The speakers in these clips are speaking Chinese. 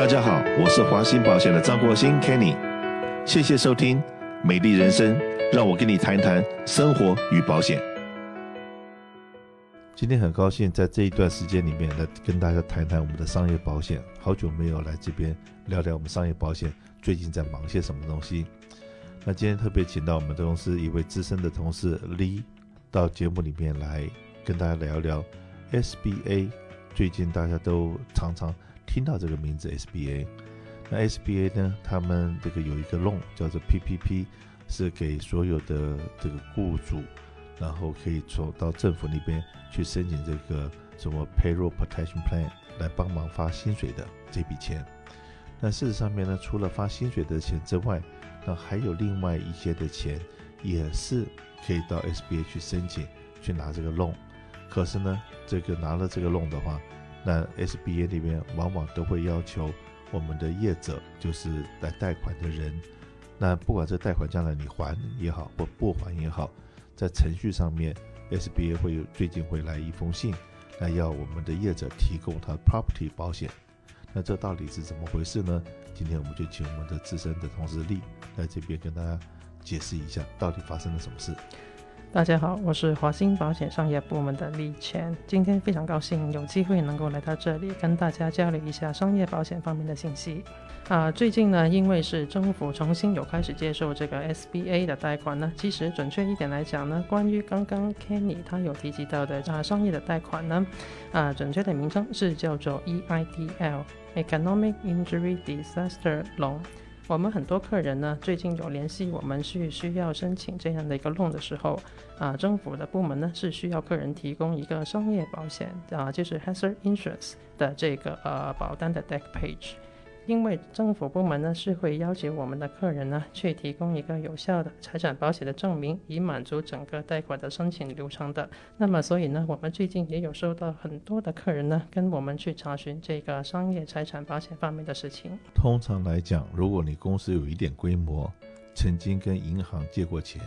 大家好，我是华兴保险的张国兴 Kenny，谢谢收听《美丽人生》，让我跟你谈谈生活与保险。今天很高兴在这一段时间里面来跟大家谈谈我们的商业保险。好久没有来这边聊聊我们商业保险最近在忙些什么东西。那今天特别请到我们的公司一位资深的同事 Lee 到节目里面来跟大家聊聊 SBA。最近大家都常常听到这个名字 SBA。那 SBA 呢，他们这个有一个 loan 叫做 PPP，是给所有的这个雇主，然后可以走到政府那边去申请这个什么 Payroll Protection Plan 来帮忙发薪水的这笔钱。那事实上面呢，除了发薪水的钱之外，那还有另外一些的钱也是可以到 SBA 去申请去拿这个 loan。可是呢，这个拿了这个 loan 的话，那 SBA 里面往往都会要求我们的业者，就是来贷款的人，那不管这贷款将来你还也好或不还也好，在程序上面，SBA 会有最近会来一封信，那要我们的业者提供他 property 保险。那这到底是怎么回事呢？今天我们就请我们的资深的同事丽来这边跟大家解释一下，到底发生了什么事。大家好，我是华兴保险商业部门的李全。今天非常高兴有机会能够来到这里，跟大家交流一下商业保险方面的信息。啊，最近呢，因为是政府重新有开始接受这个 SBA 的贷款呢，其实准确一点来讲呢，关于刚刚 Kenny 他有提及到的啊商业的贷款呢，啊准确的名称是叫做 EIDL（Economic Injury Disaster Loan）。我们很多客人呢，最近有联系我们去需要申请这样的一个 loan 的时候，啊，政府的部门呢是需要客人提供一个商业保险啊，就是 hazard insurance 的这个呃保单的 deck page。因为政府部门呢是会要求我们的客人呢去提供一个有效的财产保险的证明，以满足整个贷款的申请流程的。那么所以呢，我们最近也有收到很多的客人呢跟我们去查询这个商业财产保险方面的事情。通常来讲，如果你公司有一点规模，曾经跟银行借过钱，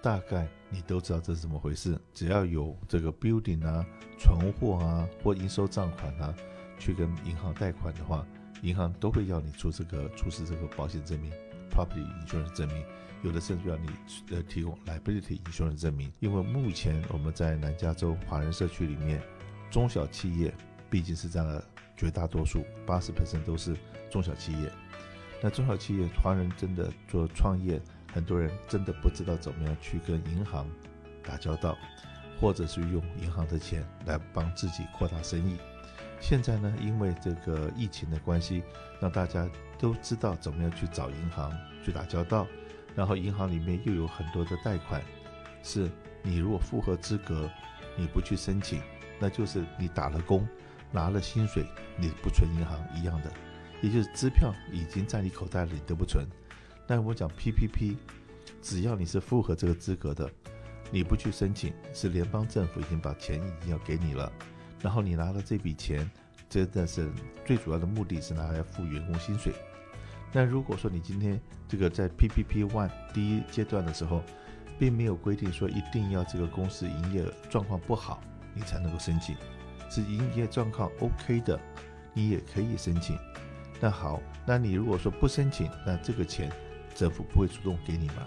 大概你都知道这是怎么回事。只要有这个 building 啊、存货啊或应收账款啊，去跟银行贷款的话。银行都会要你出这个出示这个保险证明，property insurance 证明，有的甚至要你呃提供 liability insurance 证明。因为目前我们在南加州华人社区里面，中小企业毕竟是占了绝大多数，八十 percent 都是中小企业。那中小企业华人真的做创业，很多人真的不知道怎么样去跟银行打交道，或者是用银行的钱来帮自己扩大生意。现在呢，因为这个疫情的关系，让大家都知道怎么样去找银行去打交道，然后银行里面又有很多的贷款，是你如果符合资格，你不去申请，那就是你打了工，拿了薪水，你不存银行一样的，也就是支票已经在你口袋里都不存。那我讲 PPP，只要你是符合这个资格的，你不去申请，是联邦政府已经把钱已经要给你了。然后你拿了这笔钱，真的是最主要的目的是拿来付员工薪水。那如果说你今天这个在 PPP One 第一阶段的时候，并没有规定说一定要这个公司营业状况不好，你才能够申请，是营业状况 OK 的，你也可以申请。那好，那你如果说不申请，那这个钱政府不会主动给你吗？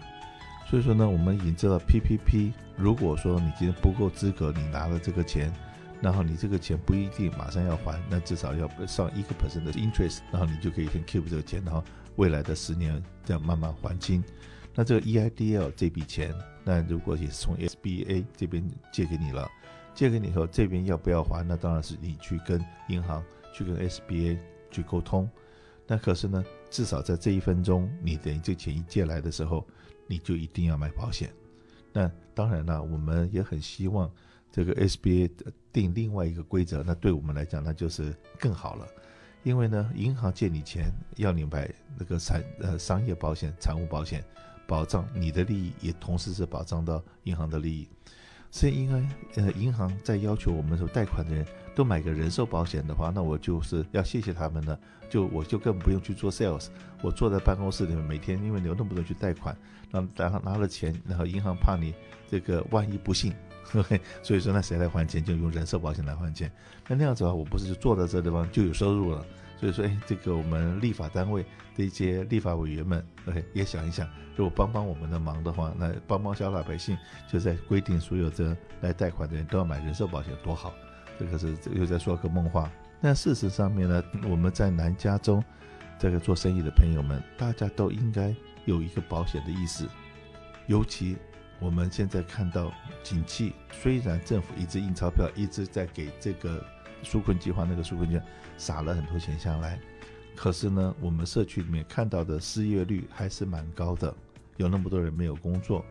所以说呢，我们已经知道 PPP，如果说你今天不够资格，你拿了这个钱。然后你这个钱不一定马上要还，那至少要上一个 percent 的 interest，然后你就可以先 keep 这个钱，然后未来的十年这样慢慢还清。那这个 EIDL 这笔钱，那如果也是从 SBA 这边借给你了，借给你以后这边要不要还？那当然是你去跟银行去跟 SBA 去沟通。那可是呢，至少在这一分钟，你等于这钱一借来的时候，你就一定要买保险。那当然了，我们也很希望。这个 SBA 定另外一个规则，那对我们来讲，那就是更好了。因为呢，银行借你钱，要你买那个产呃商业保险、财务保险，保障你的利益，也同时是保障到银行的利益。所以，应该呃银行在要求我们说贷款的人都买个人寿保险的话，那我就是要谢谢他们了。就我就更不用去做 sales，我坐在办公室里面，每天因为你有那么多去贷款，然后然后拿了钱，然后银行怕你这个万一不幸。OK，所以说那谁来还钱就用人寿保险来还钱，那那样子的话，我不是就坐在这地方就有收入了，所以说，哎，这个我们立法单位的一些立法委员们，OK，也想一想，如果帮帮我们的忙的话，那帮帮小老百姓，就在规定所有的来贷款的人都要买人寿保险，多好！这个是又在说个梦话。那事实上面呢，我们在南加州这个做生意的朋友们，大家都应该有一个保险的意识，尤其我们现在看到景气，虽然政府一直印钞票，一直在给这个。纾困计划那个纾困券撒了很多钱下来，可是呢，我们社区里面看到的失业率还是蛮高的，有那么多人没有工作，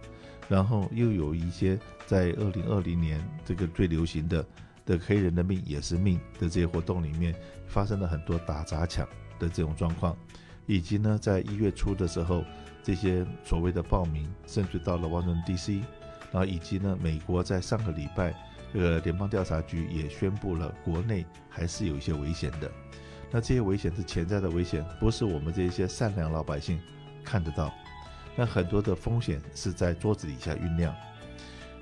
然后又有一些在二零二零年这个最流行的的黑人的命也是命的这些活动里面，发生了很多打砸抢的这种状况，以及呢，在一月初的时候，这些所谓的报名甚至到了万能 DC，然后以及呢，美国在上个礼拜。这个联邦调查局也宣布了，国内还是有一些危险的。那这些危险是潜在的危险，不是我们这些善良老百姓看得到。那很多的风险是在桌子底下酝酿。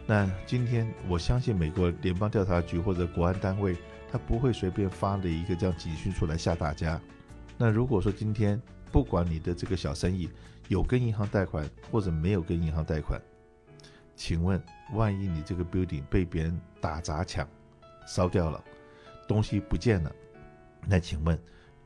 那今天我相信美国联邦调查局或者国安单位，他不会随便发了一个这样警讯出来吓大家。那如果说今天不管你的这个小生意有跟银行贷款或者没有跟银行贷款，请问，万一你这个 building 被别人打砸抢、烧掉了，东西不见了，那请问，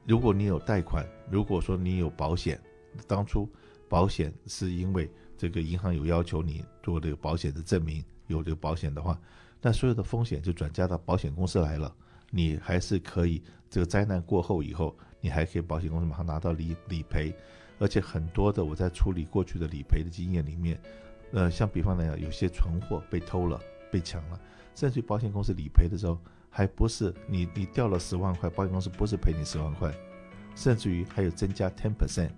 如果你有贷款，如果说你有保险，当初保险是因为这个银行有要求你做这个保险的证明，有这个保险的话，那所有的风险就转嫁到保险公司来了，你还是可以这个灾难过后以后，你还可以保险公司马上拿到理理赔，而且很多的我在处理过去的理赔的经验里面。呃，像比方来讲，有些存货被偷了、被抢了，甚至于保险公司理赔的时候，还不是你你掉了十万块，保险公司不是赔你十万块，甚至于还有增加 ten percent，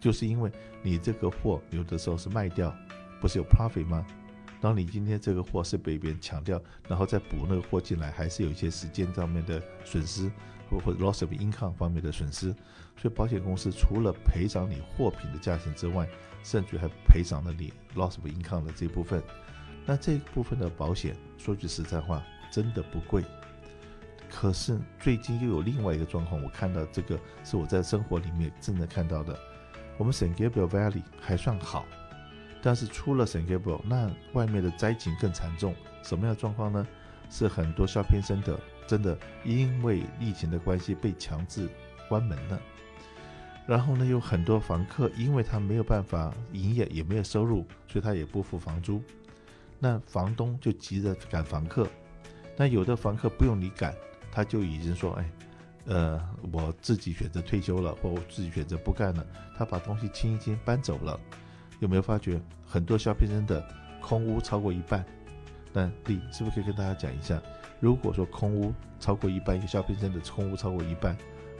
就是因为你这个货有的时候是卖掉，不是有 profit 吗？然后你今天这个货是被别人抢掉，然后再补那个货进来，还是有一些时间上面的损失，或或 loss of income 方面的损失，所以保险公司除了赔偿你货品的价钱之外，甚至还赔偿了你 loss of income 的这部分，那这部分的保险，说句实在话，真的不贵。可是最近又有另外一个状况，我看到这个是我在生活里面真的看到的。我们 San Gabriel Valley 还算好，但是出了 San Gabriel，那外面的灾情更惨重。什么样的状况呢？是很多 shopping center 真的因为疫情的关系被强制关门了。然后呢，有很多房客，因为他没有办法营业，也没有收入，所以他也不付房租。那房东就急着赶房客。那有的房客不用你赶，他就已经说：“哎，呃，我自己选择退休了，或我自己选择不干了。”他把东西清一清搬走了。有没有发觉很多小平层的空屋超过一半？那你是不是可以跟大家讲一下？如果说空屋超过一半，一个小平层的空屋超过一半，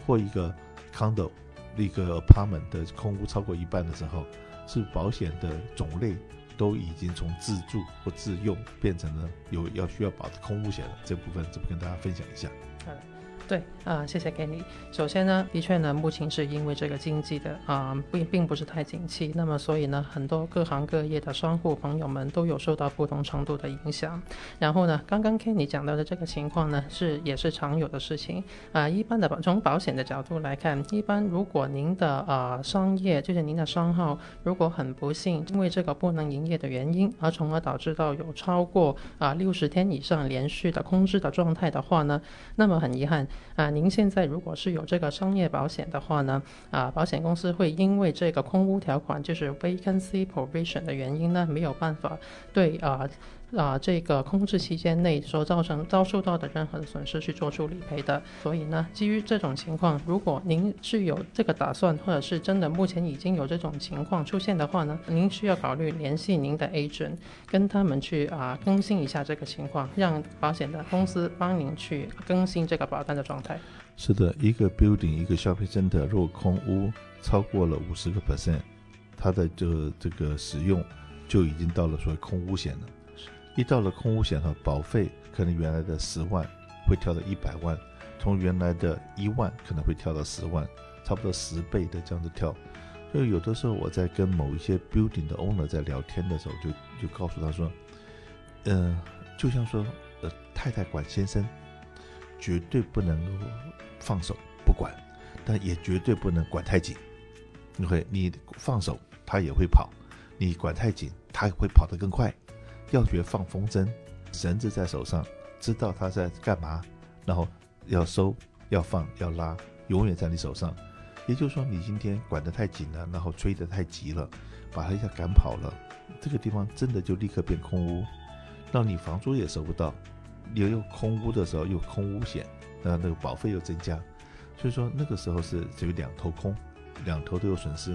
或一个 condo。一个 apartment 的空屋超过一半的时候，是保险的种类都已经从自住或自用变成了有要需要保的空屋险了。这部分怎么跟大家分享一下？好的对啊，谢谢 Kenny。首先呢，的确呢，目前是因为这个经济的啊，并并不是太景气，那么所以呢，很多各行各业的商户朋友们都有受到不同程度的影响。然后呢，刚刚 Kenny 讲到的这个情况呢，是也是常有的事情啊。一般的从保险的角度来看，一般如果您的啊商业就是您的商号，如果很不幸因为这个不能营业的原因，而从而导致到有超过啊六十天以上连续的空置的状态的话呢，那么很遗憾。啊，您现在如果是有这个商业保险的话呢，啊，保险公司会因为这个空屋条款，就是 vacancy provision 的原因呢，没有办法对啊啊这个空置期间内所造成遭受到的任何的损失去做出理赔的。所以呢，基于这种情况，如果您是有这个打算，或者是真的目前已经有这种情况出现的话呢，您需要考虑联系您的 agent，跟他们去啊更新一下这个情况，让保险的公司帮您去更新这个保单的状态。是的，一个 building 一个 shopping center 如果空屋超过了五十个 percent，它的这这个使用就已经到了所谓空屋险了。一到了空屋险哈，保费可能原来的十万会跳到一百万，从原来的一万可能会跳到十万，差不多十倍的这样子跳。所以有的时候我在跟某一些 building 的 owner 在聊天的时候就，就告诉他说，嗯、呃，就像说，呃，太太管先生，绝对不能放手不管。但也绝对不能管太紧。你会，你放手，他也会跑；你管太紧，他会跑得更快。要学放风筝，绳子在手上，知道它在干嘛，然后要收、要放、要拉，永远在你手上。也就是说，你今天管得太紧了，然后吹得太急了，把它一下赶跑了，这个地方真的就立刻变空屋，让你房租也收不到。你又空屋的时候又空屋险，那那个保费又增加，所以说那个时候是只有两头空，两头都有损失。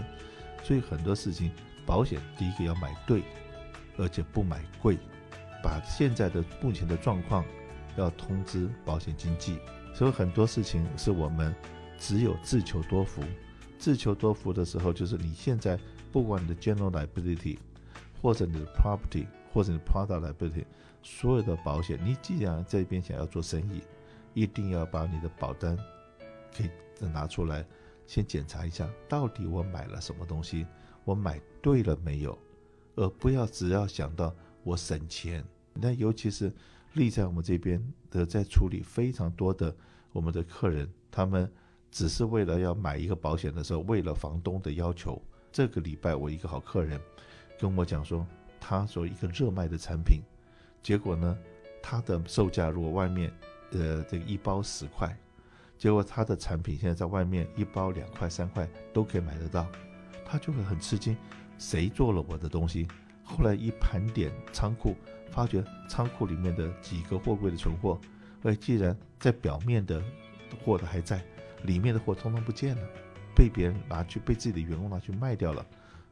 所以很多事情，保险第一个要买对，而且不买贵，把现在的目前的状况要通知保险经纪。所以很多事情是我们只有自求多福，自求多福的时候，就是你现在不管你的 general liability，或者你的 property，或者你的 product liability。所有的保险，你既然这边想要做生意，一定要把你的保单可以拿出来，先检查一下，到底我买了什么东西，我买对了没有，而不要只要想到我省钱。那尤其是立在我们这边的，在处理非常多的我们的客人，他们只是为了要买一个保险的时候，为了房东的要求。这个礼拜我一个好客人跟我讲说，他说一个热卖的产品。结果呢，它的售价如果外面，呃，这个一包十块，结果他的产品现在在外面一包两块三块都可以买得到，他就会很吃惊，谁做了我的东西？后来一盘点仓库，发觉仓库里面的几个货柜的存货，哎，既然在表面的货的还在，里面的货通通不见了，被别人拿去，被自己的员工拿去卖掉了。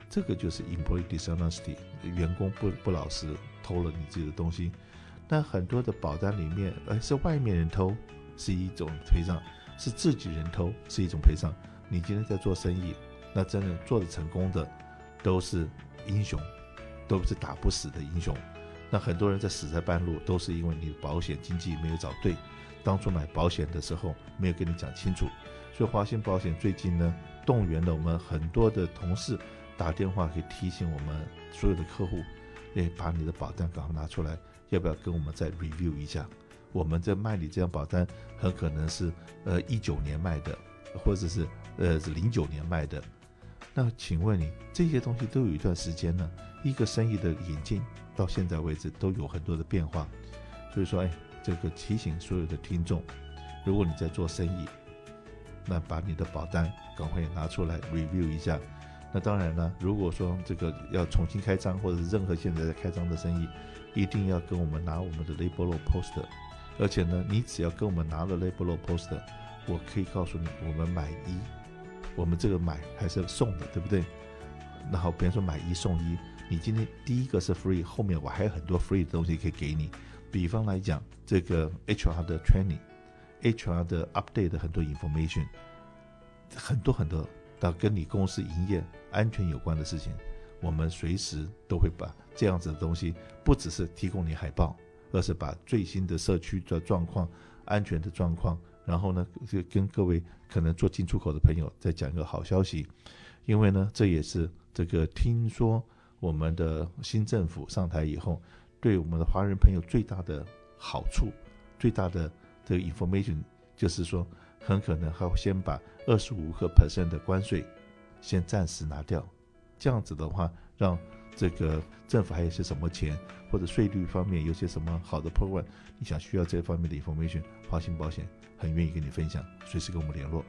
这个就是 employee dishonesty，员工不不老实，偷了你自己的东西。那很多的保单里面，呃，是外面人偷是一种赔偿，是自己人偷是一种赔偿。你今天在做生意，那真的做得成功的都是英雄，都是打不死的英雄。那很多人在死在半路，都是因为你保险经纪没有找对，当初买保险的时候没有跟你讲清楚。所以华信保险最近呢，动员了我们很多的同事。打电话可以提醒我们所有的客户，诶，把你的保单赶快拿出来，要不要跟我们再 review 一下？我们在卖你这张保单，很可能是呃一九年卖的，或者是呃是零九年卖的。那请问你这些东西都有一段时间了？一个生意的引进到现在为止都有很多的变化，所以说，哎，这个提醒所有的听众，如果你在做生意，那把你的保单赶快拿出来 review 一下。那当然了，如果说这个要重新开张，或者是任何现在在开张的生意，一定要跟我们拿我们的 label poster，而且呢，你只要跟我们拿了 label poster，我可以告诉你，我们买一，我们这个买还是送的，对不对？那好，比方说买一送一，你今天第一个是 free，后面我还有很多 free 的东西可以给你。比方来讲，这个 HR 的 training，HR 的 update 的很多 information，很多很多。到跟你公司营业安全有关的事情，我们随时都会把这样子的东西，不只是提供你海报，而是把最新的社区的状况、安全的状况，然后呢，就跟各位可能做进出口的朋友再讲一个好消息，因为呢，这也是这个听说我们的新政府上台以后，对我们的华人朋友最大的好处、最大的这个 information 就是说。很可能还会先把二十五个 percent 的关税先暂时拿掉，这样子的话，让这个政府还有些什么钱，或者税率方面有些什么好的 program，你想需要这方面的 information，华信保险很愿意跟你分享，随时跟我们联络。